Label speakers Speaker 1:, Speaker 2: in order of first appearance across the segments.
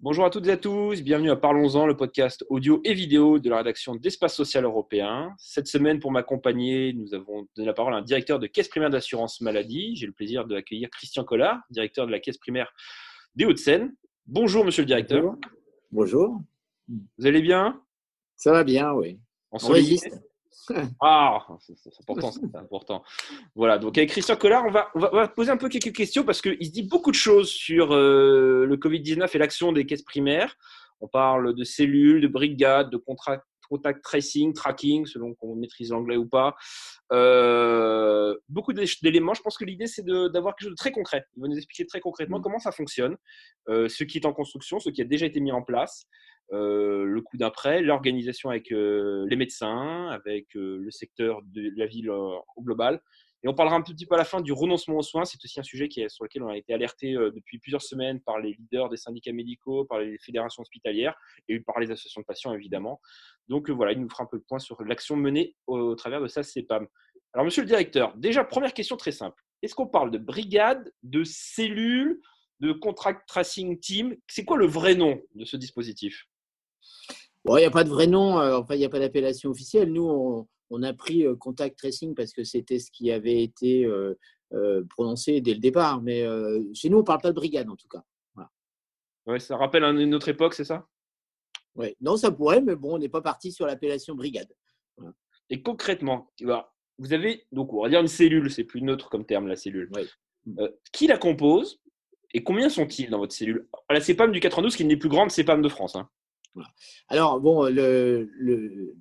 Speaker 1: Bonjour à toutes et à tous, bienvenue à Parlons-en, le podcast audio et vidéo de la rédaction d'Espace Social Européen. Cette semaine, pour m'accompagner, nous avons donné la parole à un directeur de caisse primaire d'assurance maladie. J'ai le plaisir d'accueillir Christian Collard, directeur de la caisse primaire des Hauts-de-Seine. Bonjour, monsieur le directeur.
Speaker 2: Bonjour.
Speaker 1: Vous allez bien?
Speaker 2: Ça va bien, oui.
Speaker 1: On, On résiste. Ah, c'est important, c'est important. Voilà, donc avec Christian Collard, on va, on va, poser un peu quelques questions parce qu'il se dit beaucoup de choses sur euh, le Covid-19 et l'action des caisses primaires. On parle de cellules, de brigades, de contact tracing, tracking, selon qu'on maîtrise l'anglais ou pas. Euh, beaucoup d'éléments. Je pense que l'idée, c'est d'avoir quelque chose de très concret. Il va nous expliquer très concrètement mmh. comment ça fonctionne, euh, ce qui est en construction, ce qui a déjà été mis en place, euh, le coup d'après, l'organisation avec euh, les médecins, avec le secteur de la ville au global. Et on parlera un petit peu à la fin du renoncement aux soins. C'est aussi un sujet sur lequel on a été alerté depuis plusieurs semaines par les leaders des syndicats médicaux, par les fédérations hospitalières et par les associations de patients, évidemment. Donc voilà, il nous fera un peu le point sur l'action menée au, travers de ça, CEPAM. Alors, monsieur le directeur, déjà, première question très simple. Est-ce qu'on parle de brigade, de cellules, de contract tracing team? C'est quoi le vrai nom de ce dispositif?
Speaker 2: Bon, il n'y a pas de vrai nom, euh, enfin, il n'y a pas d'appellation officielle. Nous, on, a pris euh, contact tracing parce que c'était ce qui avait été euh, prononcé dès le départ. Mais chez nous, on ne parle pas de brigade, en tout cas.
Speaker 1: Ouais, ça rappelle une autre époque, c'est ça?
Speaker 2: Oui, non, ça pourrait, mais bon, on n'est pas parti sur l'appellation brigade.
Speaker 1: Et concrètement, vous avez, donc, on va dire une cellule, c'est plus neutre comme terme, la cellule. qui la compose et combien sont-ils dans votre cellule? La CEPAM du 92, qui est une des plus grandes CEPAM de France. Hein.
Speaker 2: Alors, bon, le, le,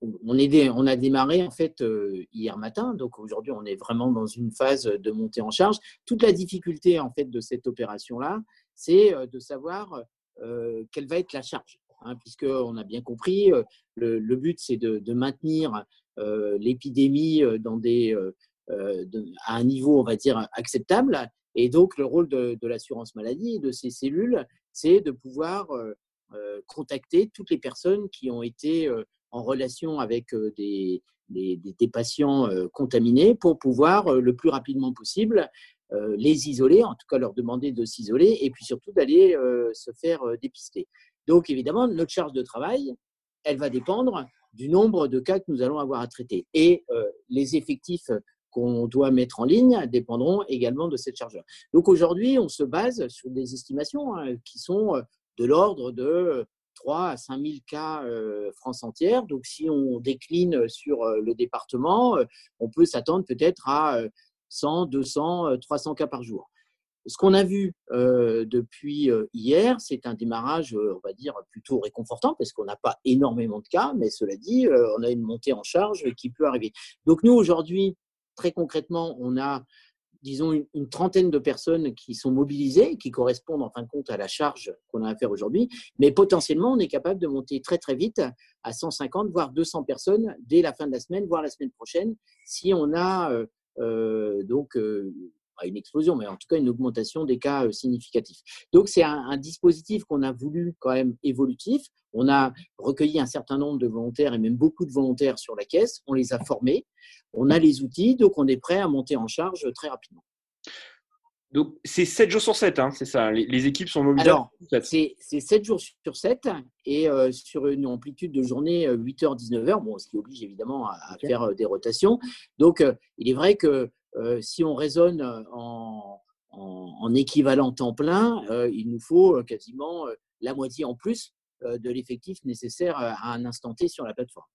Speaker 2: on, on, a démarré en fait euh, hier matin, donc aujourd'hui on est vraiment dans une phase de montée en charge. Toute la difficulté en fait de cette opération-là, c'est euh, de savoir euh, quelle va être la charge, hein, puisqu'on a bien compris, le, but c'est de, maintenir l'épidémie dans à un niveau, on va dire, acceptable. Et donc le rôle de, de l'assurance maladie et de ces cellules, c'est de pouvoir contacter toutes les personnes qui ont été en relation avec euh, des, patients contaminés pour pouvoir le plus rapidement possible les isoler, en tout cas leur demander de s'isoler et puis surtout d'aller se faire dépister. Donc évidemment, notre charge de travail, elle va dépendre du nombre de cas que nous allons avoir à traiter. Et les effectifs qu'on doit mettre en ligne dépendront également de cette charge-là. Donc aujourd'hui, on se base sur des estimations hein, qui sont de l'ordre de 3 à 5 000 cas euh, France entière. Donc, si on décline sur euh, le département, euh, on peut s'attendre peut-être à 100, 200, 300 cas par jour. Ce qu'on a vu depuis hier, c'est un démarrage, on va dire, plutôt réconfortant, parce qu'on n'a pas énormément de cas, mais cela dit, on a une montée en charge qui peut arriver. Donc nous, aujourd'hui, très concrètement, on a disons, une, trentaine de personnes qui sont mobilisées, qui correspondent en fin de compte à la charge qu'on a à faire aujourd'hui. Mais potentiellement, on est capable de monter très très vite à 150, voire 200 personnes dès la fin de la semaine, voire la semaine prochaine, si on a euh, euh, donc euh, une explosion, mais en tout cas une augmentation des cas euh, significatifs. Donc c'est un, dispositif qu'on a voulu quand même évolutif. On a recueilli un certain nombre de volontaires et même beaucoup de volontaires sur la caisse. On les a formés. On a les outils, donc on est prêt à monter en charge très rapidement.
Speaker 1: Donc, c'est 7 jours sur 7, hein, c'est ça les, équipes sont mobilisées
Speaker 2: Alors, c'est 7 jours sur 7 et euh, sur une amplitude de journée 8h, euh, 19h, bon, ce qui oblige évidemment à, faire des rotations. Donc, il est vrai que si on raisonne euh, en, équivalent temps plein, euh, il nous faut quasiment la moitié en plus de l'effectif nécessaire à un instant T sur la plateforme.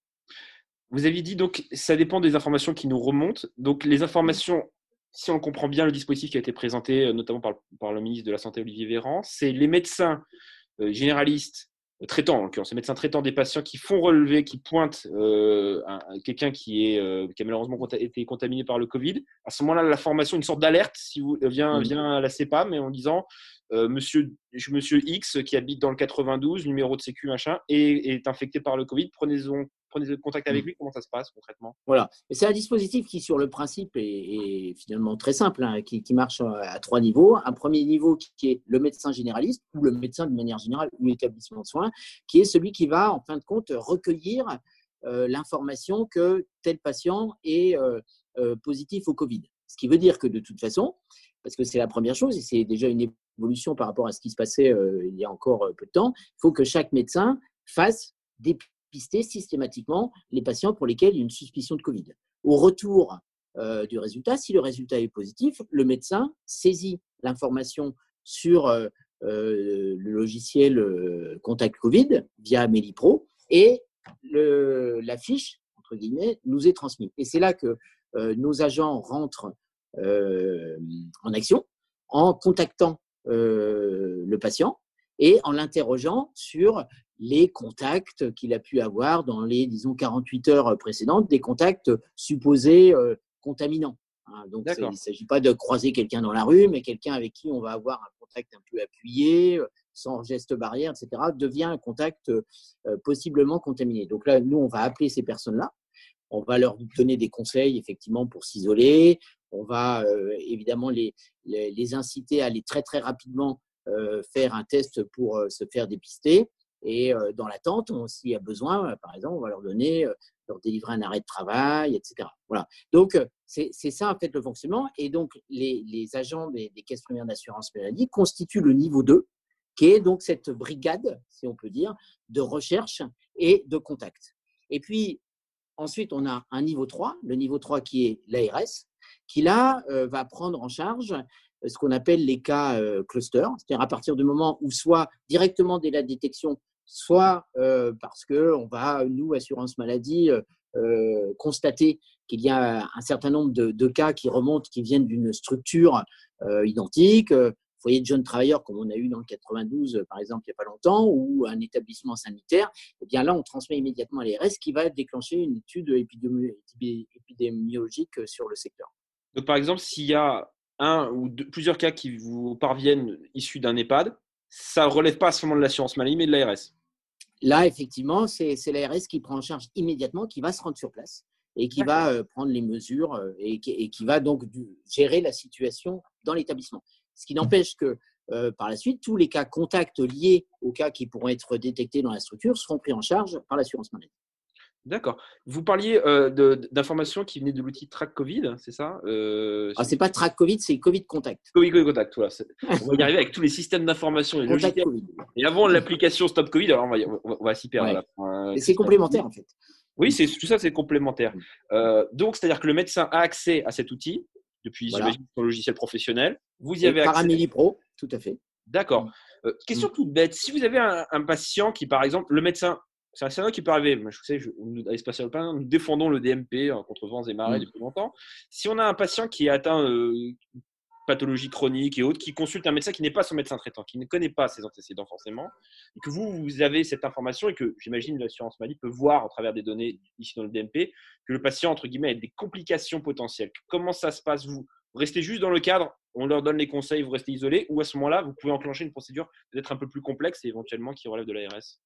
Speaker 1: Vous aviez dit donc ça dépend des informations qui nous remontent. Donc les informations, si on comprend bien le dispositif qui a été présenté notamment par le ministre de la Santé Olivier Véran, c'est les médecins généralistes traitants, en l'occurrence, les médecins traitants des patients qui font relever, qui pointent euh, quelqu'un qui, est, euh, qui a malheureusement été contaminé par le Covid. À ce moment-là, la formation, une sorte d'alerte si vous, vient, vient à la CEPA, mais en disant euh, monsieur, monsieur X qui habite dans le 92, numéro de sécu, machin, et est infecté par le Covid, prenez-en prenez contact avec mm. lui Comment ça se passe concrètement?
Speaker 2: Voilà. C'est un dispositif qui, sur le principe, est, finalement très simple, hein, qui, marche à trois niveaux. Un premier niveau qui est le médecin généraliste ou le médecin de manière générale ou l'établissement de soins, qui est celui qui va, en fin de compte, recueillir euh, l'information que tel patient est, euh, positif au Covid. Ce qui veut dire que de toute façon, parce que c'est la première chose, et c'est déjà une évolution par rapport à ce qui se passait il y a encore peu de temps, il faut que chaque médecin fasse dépister systématiquement les patients pour lesquels il y a une suspicion de Covid. Au retour du résultat, si le résultat est positif, le médecin saisit l'information sur le logiciel Contact Covid via Melipro et la fiche, entre guillemets, nous est transmise. Et c'est là que nos agents rentrent en action en contactant le patient et en l'interrogeant sur les contacts qu'il a pu avoir dans les, disons, 48 heures précédentes, des contacts supposés contaminants. Hein. donc, il ne s'agit pas de croiser quelqu'un dans la rue, mais quelqu'un avec qui on va avoir un contact un peu appuyé, sans geste barrière, etc., devient un contact possiblement contaminé. Donc là, nous, on va appeler ces personnes-là. On va leur donner des conseils, effectivement, pour s'isoler. On va évidemment les, les, inciter à aller très, très rapidement faire un test pour se faire dépister. Et dans l'attente, s'il y a besoin, par exemple, on va leur donner, leur délivrer un arrêt de travail, etc. Voilà. Donc, c'est ça, en fait, le fonctionnement. Et donc, les, les agents des, caisses premières d'assurance maladie constituent le niveau 2, qui est donc cette brigade, si on peut dire, de recherche et de contact. Et puis, ensuite, on a un niveau 3, le niveau 3 qui est l'ARS, qui là va prendre en charge ce qu'on appelle les cas cluster, c'est-à-dire à partir du moment où soit directement dès la détection, soit parce qu'on va, nous, assurance maladie, constater qu'il y a un certain nombre de, cas qui remontent, qui viennent d'une structure identique, foyer de jeunes travailleurs comme on a eu dans le 92 par exemple il n'y a pas longtemps, ou un établissement sanitaire, eh bien là on transmet immédiatement à l'ERS qui va déclencher une étude épidémiologique sur le secteur.
Speaker 1: Donc par exemple, s'il y a un ou plusieurs cas qui vous parviennent issus d'un EHPAD, ça ne relève pas seulement de l'assurance maladie, mais de l'ARS.
Speaker 2: Là, effectivement, c'est l'ARS qui prend en charge immédiatement, qui va se rendre sur place et qui va euh, prendre les mesures euh, et qui, va donc gérer la situation dans l'établissement. Ce qui n'empêche que euh, par la suite, tous les cas contacts liés aux cas qui pourront être détectés dans la structure seront pris en charge par l'assurance maladie.
Speaker 1: D'accord. Vous parliez d'informations qui venaient de l'outil Track Covid, c'est ça
Speaker 2: euh, ah, C'est pas Track Covid, c'est Covid Contact.
Speaker 1: Covid, Contact, voilà. On va y arriver avec tous les systèmes d'information et logiciels. Et avant l'application Stop Covid, alors on va, on va s'y perdre.
Speaker 2: c'est complémentaire en fait.
Speaker 1: Oui, c'est tout ça, c'est complémentaire. Euh, donc, c'est-à-dire que le médecin a accès à cet outil depuis son logiciel professionnel.
Speaker 2: Vous y avez accès. Pro, tout à fait.
Speaker 1: D'accord. Euh, question mm. toute bête. Si vous avez un, un, patient qui, par exemple, le médecin c'est un scénario qui peut arriver. Je sais, je, à Spatial nous défendons le DMP hein, contre vents et marées mm. depuis longtemps. Si on a un patient qui est atteint euh, pathologie chronique et autres, qui consulte un médecin qui n'est pas son médecin traitant, qui ne connaît pas ses antécédents forcément, et que vous, vous avez cette information et que j'imagine l'assurance maladie peut voir à travers des données ici dans le DMP que le patient, entre guillemets, a des complications potentielles. Comment ça se passe? Vous restez juste dans le cadre, on leur donne les conseils, vous restez isolé, ou à ce moment-là, vous pouvez enclencher une procédure peut-être un peu plus complexe et éventuellement qui relève de l'ARS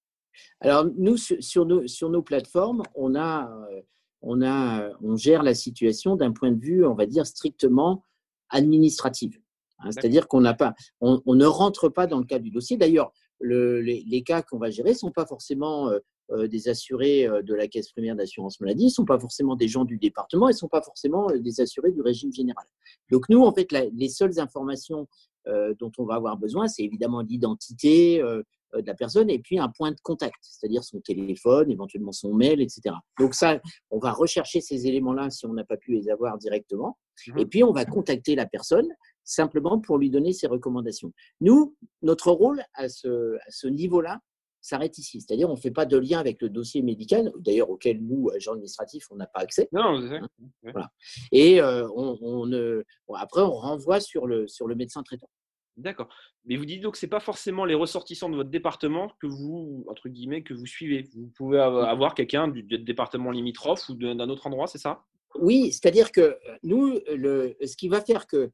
Speaker 2: alors, nous, sur nos, sur nos plateformes, on, a, euh, on, a, on gère la situation d'un point de vue, on va dire, strictement administratif. Hein. C'est-à-dire qu'on n'a pas, on, ne rentre pas dans le cadre du dossier. D'ailleurs, les, les, cas qu'on va gérer ne sont pas forcément euh, euh, des assurés de la caisse primaire d'assurance maladie, ne sont pas forcément des gens du département, et ne sont pas forcément des assurés du régime général. Donc nous, en fait, les seules informations dont on va avoir besoin, c'est évidemment l'identité, euh, de la personne et puis un point de contact, c'est-à-dire son téléphone, éventuellement son mail, etc. Donc ça, on va rechercher ces éléments-là si on n'a pas pu les avoir directement. Mhm. Et puis on va contacter la personne simplement pour lui donner ses recommandations. Nous, notre rôle à ce, à ce niveau-là s'arrête ici. C'est-à-dire, on ne fait pas de lien avec le dossier médical, d'ailleurs auquel nous, agents administratifs, on n'a pas accès.
Speaker 1: Non,
Speaker 2: hein voilà. Et euh, on, on, après, on renvoie sur le, sur le médecin traitant.
Speaker 1: D'accord. Mais vous dites donc que ce n'est pas forcément les ressortissants de votre département que vous, entre guillemets, que vous suivez. Vous pouvez avoir quelqu'un du, département limitrophe ou d'un autre endroit, c'est ça?
Speaker 2: Oui, c'est-à-dire que euh, nous, le, ce qui va faire que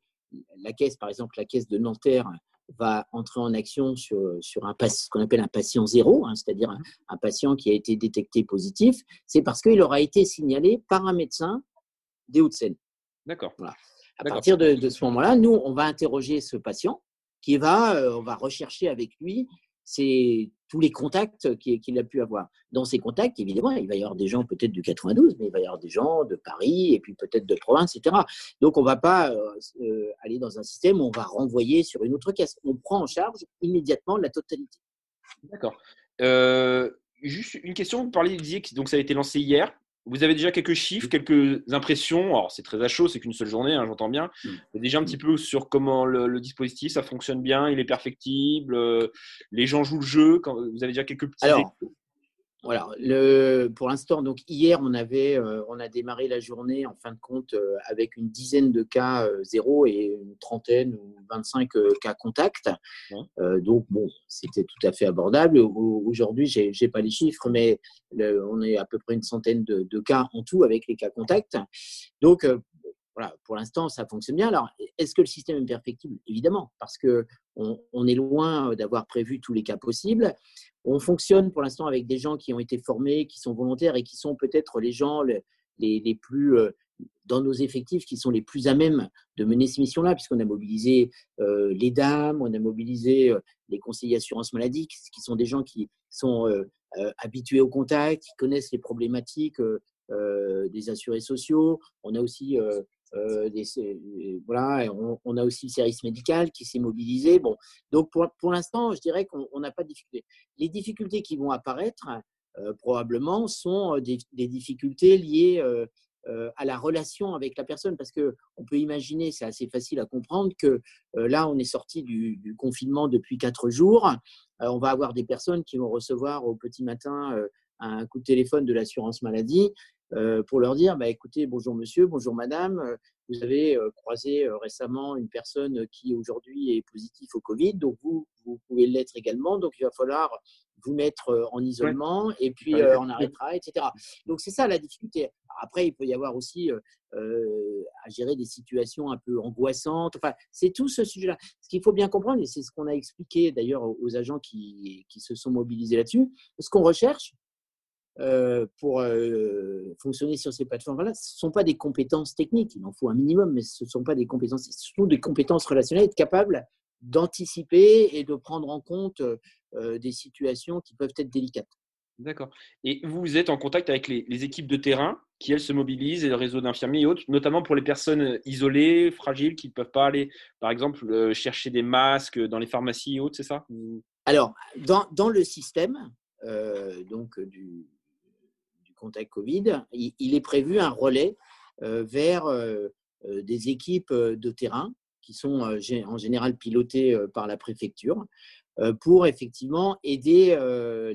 Speaker 2: la caisse, par exemple, la caisse de Nanterre va entrer en action sur, sur un, ce qu'on appelle un patient zéro, hein, c'est-à-dire un, un, patient qui a été détecté positif, c'est parce qu'il aura été signalé par un médecin des Hauts-de-Seine.
Speaker 1: D'accord.
Speaker 2: Voilà. À partir de, de ce moment-là, nous, on va interroger ce patient qui va, euh, on va rechercher avec lui ses, tous les contacts qu'il a pu avoir. Dans ces contacts, évidemment, il va y avoir des gens peut-être du 92, mais il va y avoir des gens de Paris et puis peut-être de province, etc. Donc, on ne va pas euh, aller dans un système où on va renvoyer sur une autre caisse. On prend en charge immédiatement la totalité.
Speaker 1: D'accord. juste une question, vous parliez, vous disiez donc, ça a été lancé hier. Vous avez déjà quelques chiffres, quelques impressions? Alors, c'est très à chaud, c'est qu'une seule journée, hein, j'entends bien. Mais déjà un petit peu sur comment le, dispositif, ça fonctionne bien, il est perfectible, euh, les gens jouent le jeu. Quand, vous avez déjà quelques petits.
Speaker 2: Alors, voilà, le, pour l'instant, donc hier, on, avait, euh, on a démarré la journée en fin de compte euh, avec une dizaine de cas euh, zéro et une trentaine ou 25 cas contacts. donc, bon, c'était tout à fait abordable. Aujourd'hui, je n'ai pas les chiffres, mais on est à peu près une centaine de, de, cas en tout avec les cas contacts. Donc, voilà, pour l'instant, ça fonctionne bien. Alors, est-ce que le système est perfectible? Évidemment, parce que on, est loin d'avoir prévu tous les cas possibles. On fonctionne pour l'instant avec des gens qui ont été formés, qui sont volontaires et qui sont peut-être les gens les, plus euh, dans nos effectifs qui sont les plus à même de mener ces missions-là, puisqu'on a mobilisé euh, les dames, on a mobilisé euh, les conseillers assurance maladie, qui sont des gens qui sont habitués au contact, qui connaissent les problématiques des assurés sociaux. On a aussi euh, voilà, on, a aussi le service médical qui s'est mobilisé. Bon, donc pour, pour l'instant, je dirais qu'on n'a pas de difficultés. Les difficultés qui vont apparaître, euh, probablement, sont euh, des, difficultés liées à la relation avec la personne, parce que on peut imaginer, c'est assez facile à comprendre, que là, on est sorti du, du, confinement depuis quatre jours. on va avoir des personnes qui vont recevoir au petit matin un coup de téléphone de l'assurance maladie pour leur dire bah, écoutez, bonjour monsieur, bonjour madame, euh, vous avez euh, croisé récemment une personne qui aujourd'hui est positive au Covid, donc vous, vous pouvez l'être également, donc il va falloir vous mettre en isolement et puis on arrêtera, etc. Donc c'est ça la difficulté. Après, il peut y avoir aussi à gérer des situations un peu angoissantes. Enfin, c'est tout ce sujet-là. Ce qu'il faut bien comprendre, et c'est ce qu'on a expliqué d'ailleurs aux agents qui, qui se sont mobilisés là-dessus, ce qu'on recherche, euh, pour euh, fonctionner sur ces plateformes-là, ce ne sont pas des compétences techniques, il en faut un minimum, mais ce ne sont pas des compétences, ce sont des compétences relationnelles, être capable d'anticiper et de prendre en compte euh, des situations qui peuvent être délicates.
Speaker 1: D'accord. Et vous êtes en contact avec les, équipes de terrain qui, elles, se mobilisent et le réseau d'infirmiers et autres, notamment pour les personnes isolées, fragiles, qui ne peuvent pas aller, par exemple, chercher des masques dans les pharmacies et autres, c'est ça?
Speaker 2: Alors, dans, dans, le système donc, du, contact Covid, il, est prévu un relais euh, vers euh, euh, des équipes de terrain qui sont en général pilotées par la préfecture pour effectivement aider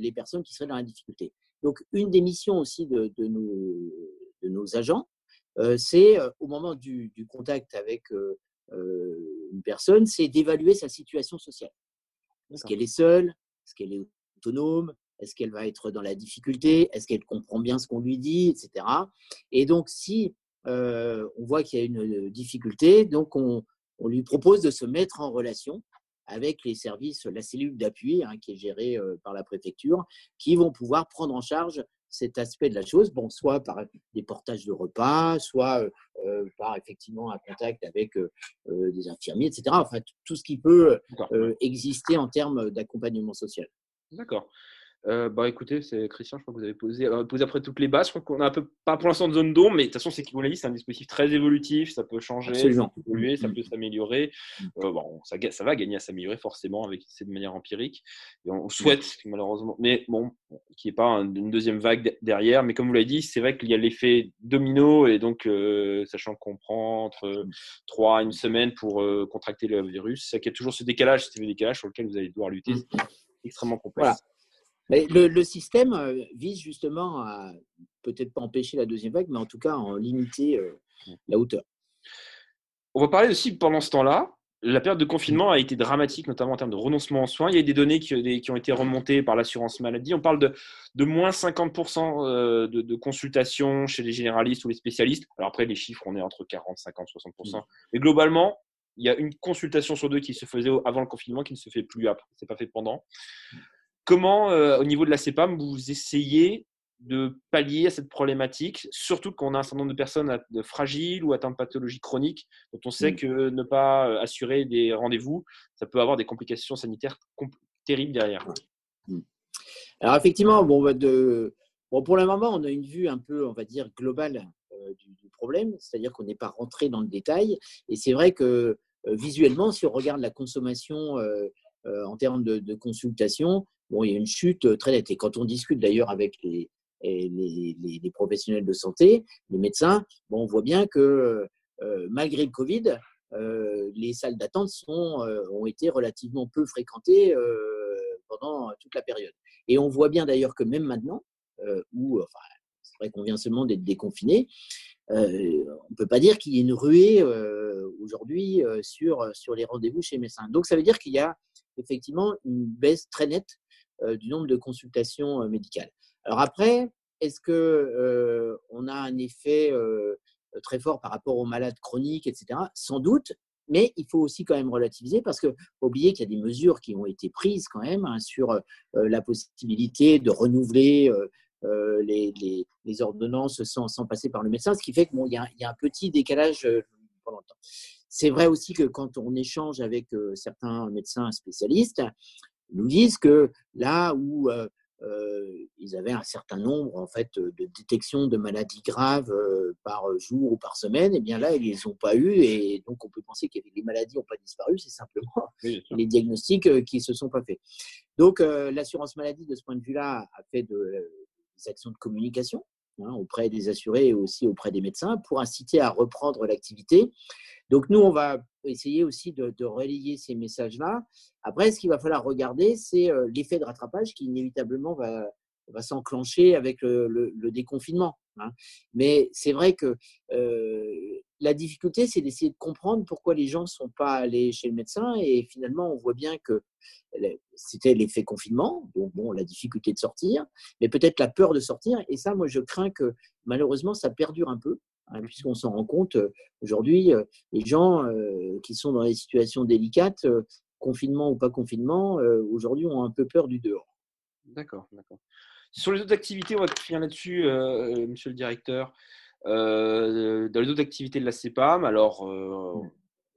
Speaker 2: les personnes qui seraient dans la difficulté. Donc, une des missions aussi de, de, nos, agents, c'est au moment du, contact avec une personne, c'est d'évaluer sa situation sociale. Est-ce qu'elle est seule? Est-ce qu'elle est autonome? Est-ce qu'elle va être dans la difficulté? Est-ce qu'elle comprend bien ce qu'on lui dit, etc. Et donc, si euh, on voit qu'il y a une euh, difficulté, donc on, lui propose de se mettre en relation avec les services, la cellule d'appui hein, qui est gérée euh, par la préfecture, qui vont pouvoir prendre en charge cet aspect de la chose, bon, soit par des portages de repas, soit par effectivement un contact avec des infirmiers, etc. Enfin, tout ce qui peut exister en termes d'accompagnement social.
Speaker 1: D'accord. Euh, bah écoutez, c'est Christian, je crois que vous avez posé, euh, posé après toutes les bases. Je crois qu'on a un peu, pas pour l'instant de zone d'ombre, mais de toute façon, c'est dit, c'est un dispositif très évolutif, ça peut changer, ça peut évoluer, ça mm. peut s'améliorer. Mm. Euh, bon, ça, ça, va gagner à s'améliorer forcément avec c'est de manière empirique. Et on souhaite malheureusement, mais bon, qu'il n'y ait pas une deuxième vague derrière. Mais comme vous l'avez dit, c'est vrai qu'il y a l'effet domino et donc sachant qu'on prend entre 3 à une semaine pour contracter le virus, c'est qu'il y a toujours ce décalage, ce décalage sur lequel vous allez devoir lutter. Mm. extrêmement complexe.
Speaker 2: Le, système euh, vise justement à peut-être pas empêcher la deuxième vague, mais en tout cas en limiter euh, la hauteur.
Speaker 1: On va parler aussi pendant ce temps-là. La période de confinement a été dramatique, notamment en termes de renoncement en soins. Il y a des données qui, ont été remontées par l'assurance maladie. On parle de, de moins 50% euh, de, de, consultations chez les généralistes ou les spécialistes. Alors après, les chiffres, on est entre 40, 50, 60%. Mais globalement, il y a une consultation sur deux qui se faisait avant le confinement, qui ne se fait plus après. Ce n'est pas fait pendant. Comment, euh, au niveau de la CEPAM, vous essayez de pallier à cette problématique, surtout qu'on a un certain nombre de personnes fragiles ou atteintes de pathologies chroniques, dont on sait mmh. que ne pas euh, assurer des rendez-vous, ça peut avoir des complications sanitaires terribles derrière.
Speaker 2: Mmh. Alors effectivement, bon, bah, de, bon, pour le moment, on a une vue un peu, on va dire, globale du, problème, c'est-à-dire qu'on n'est pas rentré dans le détail. Et c'est vrai que visuellement, si on regarde la consommation en termes de, de, consultation, bon, il y a une chute très nette. Et quand on discute d'ailleurs avec les, les, professionnels de santé, les médecins, bon, on voit bien que malgré le Covid, les salles d'attente ont été relativement peu fréquentées pendant toute la période. Et on voit bien d'ailleurs que même maintenant, où enfin, c'est vrai qu'on vient seulement d'être déconfiné, on ne peut pas dire qu'il y ait une ruée aujourd'hui sur, sur les rendez-vous chez les médecins. Donc ça veut dire qu'il y a effectivement une baisse très nette du nombre de consultations médicales. Alors après, est-ce que on a un effet très fort par rapport aux malades chroniques, etc. Sans doute, mais il faut aussi quand même relativiser parce que oublier qu'il y a des mesures qui ont été prises quand même hein, sur la possibilité de renouveler les, ordonnances sans, passer par le médecin, ce qui fait qu'il bon, y, a, y a un petit décalage pendant le temps. C'est vrai aussi que quand on échange avec certains médecins spécialistes, nous disent que là où euh, ils avaient un certain nombre en fait de détections de maladies graves euh, par jour ou par semaine. Et eh bien là, ils les ont pas eu et donc on peut penser que les maladies n'ont pas disparu. C'est simplement les diagnostics euh, qui se sont pas faits. Donc l'assurance maladie de ce point de vue-là a fait de, des actions de communication hein, auprès des assurés et aussi auprès des médecins pour inciter à reprendre l'activité. Donc nous, on va essayer aussi de, relayer ces messages-là. Après, ce qu'il va falloir regarder, c'est euh, l'effet de rattrapage qui inévitablement va, s'enclencher avec le, déconfinement. Hein. Mais c'est vrai que euh, la difficulté, c'est d'essayer de comprendre pourquoi les gens ne sont pas allés chez le médecin. Et finalement, on voit bien que c'était l'effet confinement, donc bon, la difficulté de sortir, mais peut-être la peur de sortir. Et ça, moi, je crains que malheureusement, ça perdure un peu. Hein, puisqu'on s'en rend compte euh, aujourd'hui, euh, les gens euh, qui sont dans des situations délicates, confinement ou pas confinement, aujourd'hui ont un peu peur du dehors.
Speaker 1: D'accord, d'accord. Sur les autres activités, on va finir là-dessus, monsieur le directeur. dans les autres activités de la CEPAM, alors mmh.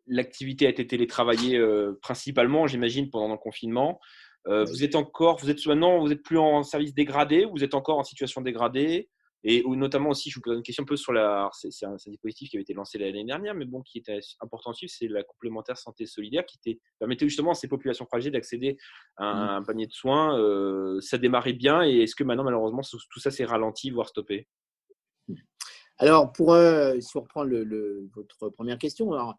Speaker 1: l'activité a été télétravaillée principalement, j'imagine, pendant le confinement. vous êtes encore, vous êtes maintenant, vous êtes plus en service dégradé, vous êtes encore en situation dégradée? Et notamment aussi, je vous pose une question un peu sur la. C'est un, dispositif qui avait été lancé l'année dernière, mais bon, qui était important à suivre, c'est la complémentaire santé solidaire qui permettait justement à ces populations fragiles d'accéder à un, mmh. panier de soins. Euh, ça démarrait bien et est-ce que maintenant, malheureusement, tout ça s'est ralenti, voire stoppé?
Speaker 2: Alors, pour, euh, si on reprend le, votre première question, alors,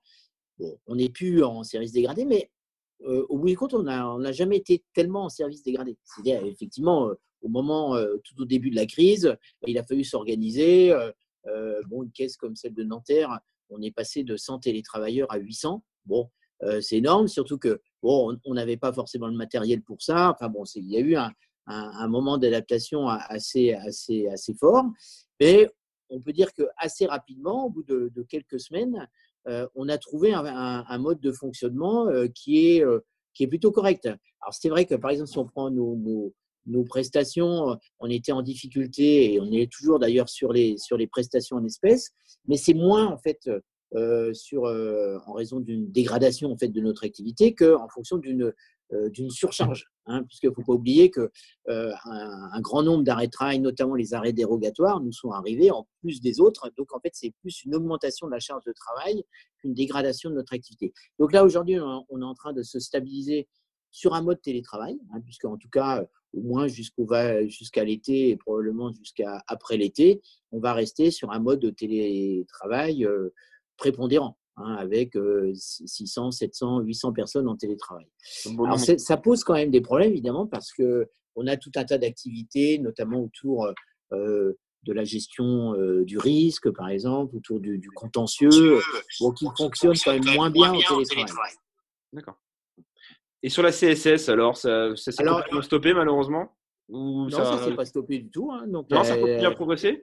Speaker 2: on n'est plus en service dégradé, mais au bout du compte, on n'a jamais été tellement en service dégradé. C'est-à-dire, effectivement, au moment, tout au début de la crise, il a fallu s'organiser. Bon, une caisse comme celle de Nanterre, on est passé de 100 télétravailleurs à 800. Bon, c'est énorme, surtout que bon, on n'avait pas forcément le matériel pour ça. Enfin bon, il y a eu un, un, moment d'adaptation assez, assez, assez fort. Mais on peut dire que assez rapidement, au bout de, quelques semaines, on a trouvé un, mode de fonctionnement qui, est, qui est plutôt correct. Alors c'est vrai que par exemple, si on prend nos, prestations, euh, on était en difficulté et on est toujours d'ailleurs sur les, sur les prestations en espèces, mais c'est moins en fait euh, sur, euh, en raison d'une dégradation en fait de notre activité qu'en fonction d'une d'une surcharge, hein, puisqu'il ne faut pas oublier que un, grand nombre d'arrêts de travail, notamment les arrêts dérogatoires, nous sont arrivés en plus des autres. Donc en fait, c'est plus une augmentation de la charge de travail qu'une dégradation de notre activité. Donc là aujourd'hui, on est en train de se stabiliser sur un mode télétravail, hein, puisqu'en tout cas, au moins jusqu'à l'été et probablement jusqu'à après l'été, on va rester sur un mode de télétravail euh, prépondérant. Hein, avec 600, 700, 800 personnes en télétravail. Alors, ça pose quand même des problèmes, évidemment, parce qu'on a tout un tas d'activités, notamment autour euh, de la gestion euh, du risque, par exemple, autour du, du contentieux, qui fonctionnent quand même moins bien en télétravail.
Speaker 1: D'accord. Et sur la CSS, alors, ça, s'est complètement stoppé malheureusement?
Speaker 2: Non, ça ne s'est pas stoppé du tout. Hein,
Speaker 1: donc, non, ça continue à progresser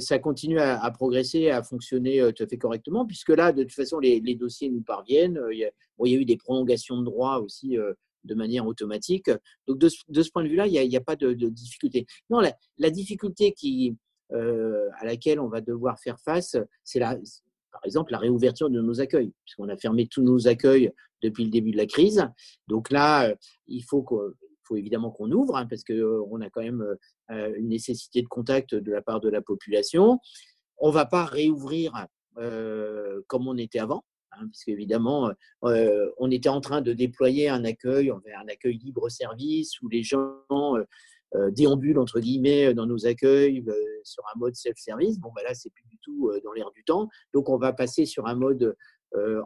Speaker 2: Ça continue à, progresser, à fonctionner euh, tout à fait correctement, puisque là, de toute façon, les, dossiers nous parviennent. Euh, il y, a, il y, a, eu des prolongations de droits aussi euh, de manière automatique. Donc, de, ce point de vue-là, il n'y a, pas de, difficulté. Non, la, difficulté à laquelle on va devoir faire face, c'est par exemple la réouverture de nos accueils, puisqu'on a fermé tous nos accueils depuis le début de la crise. Donc là, il faut, faut évidemment qu'on ouvre, hein, parce qu'on a quand même une nécessité de contact de la part de la population. On ne va pas réouvrir comme on était avant. Hein, parce on était en train de déployer un accueil, un accueil libre-service où les gens déambulent entre guillemets dans nos accueils sur un mode self-service. Bon, ben là, c'est plus du tout dans l'air du temps. Donc, on va passer sur un mode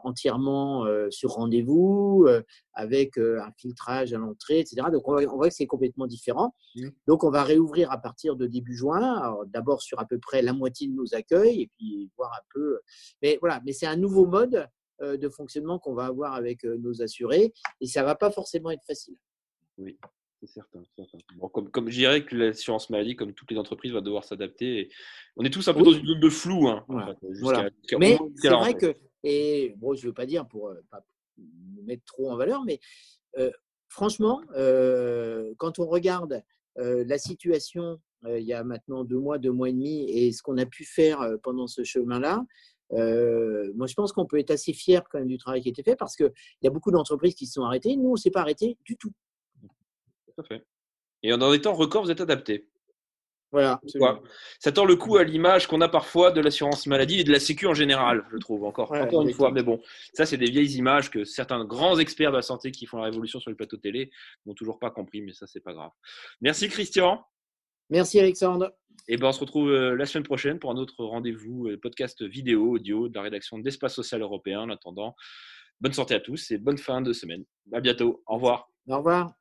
Speaker 2: entièrement sur rendez-vous, avec un filtrage à l'entrée, etc. Donc, on voit, que c'est complètement différent. Mmh. Donc, on va réouvrir à partir de début juin, d'abord sur à peu près la moitié de nos accueils, et puis voir un peu. Mais voilà, mais c'est un nouveau mode de fonctionnement qu'on va avoir avec nos assurés, et ça ne va pas forcément être facile.
Speaker 1: Oui. C'est certain. comme, comme je dirais que l'assurance maladie, comme toutes les entreprises, va devoir s'adapter. On est tous un peu dans une zone de flou. Hein,
Speaker 2: mais c'est vrai que et bon, je ne veux pas dire pour ne euh, pas me mettre trop en valeur, mais euh, franchement, euh, quand on regarde la situation il y a maintenant deux mois, deux mois et demi, et ce qu'on a pu faire pendant ce chemin-là, moi, je pense qu'on peut être assez fier quand même du travail qui a été fait parce qu'il y a beaucoup d'entreprises qui se sont arrêtées. Nous, on ne s'est pas arrêté du tout.
Speaker 1: Tout à fait. Et dans des temps records, vous êtes adapté.
Speaker 2: Voilà.
Speaker 1: Ça tord le coup à l'image qu'on a parfois de l'assurance maladie et de la sécu en général, je trouve, encore, encore une fois. Mais bon, ça, c'est des vieilles images que certains grands experts de la santé qui font la révolution sur le plateau télé n'ont toujours pas compris, mais ça, c'est pas grave. Merci, Christian.
Speaker 2: Merci, Alexandre.
Speaker 1: Et ben, on se retrouve euh, la semaine prochaine pour un autre rendez-vous, euh, podcast vidéo, audio de la rédaction d'Espace Social Européen. En attendant, bonne santé à tous et bonne fin de semaine. À bientôt. Au revoir.
Speaker 2: Au revoir.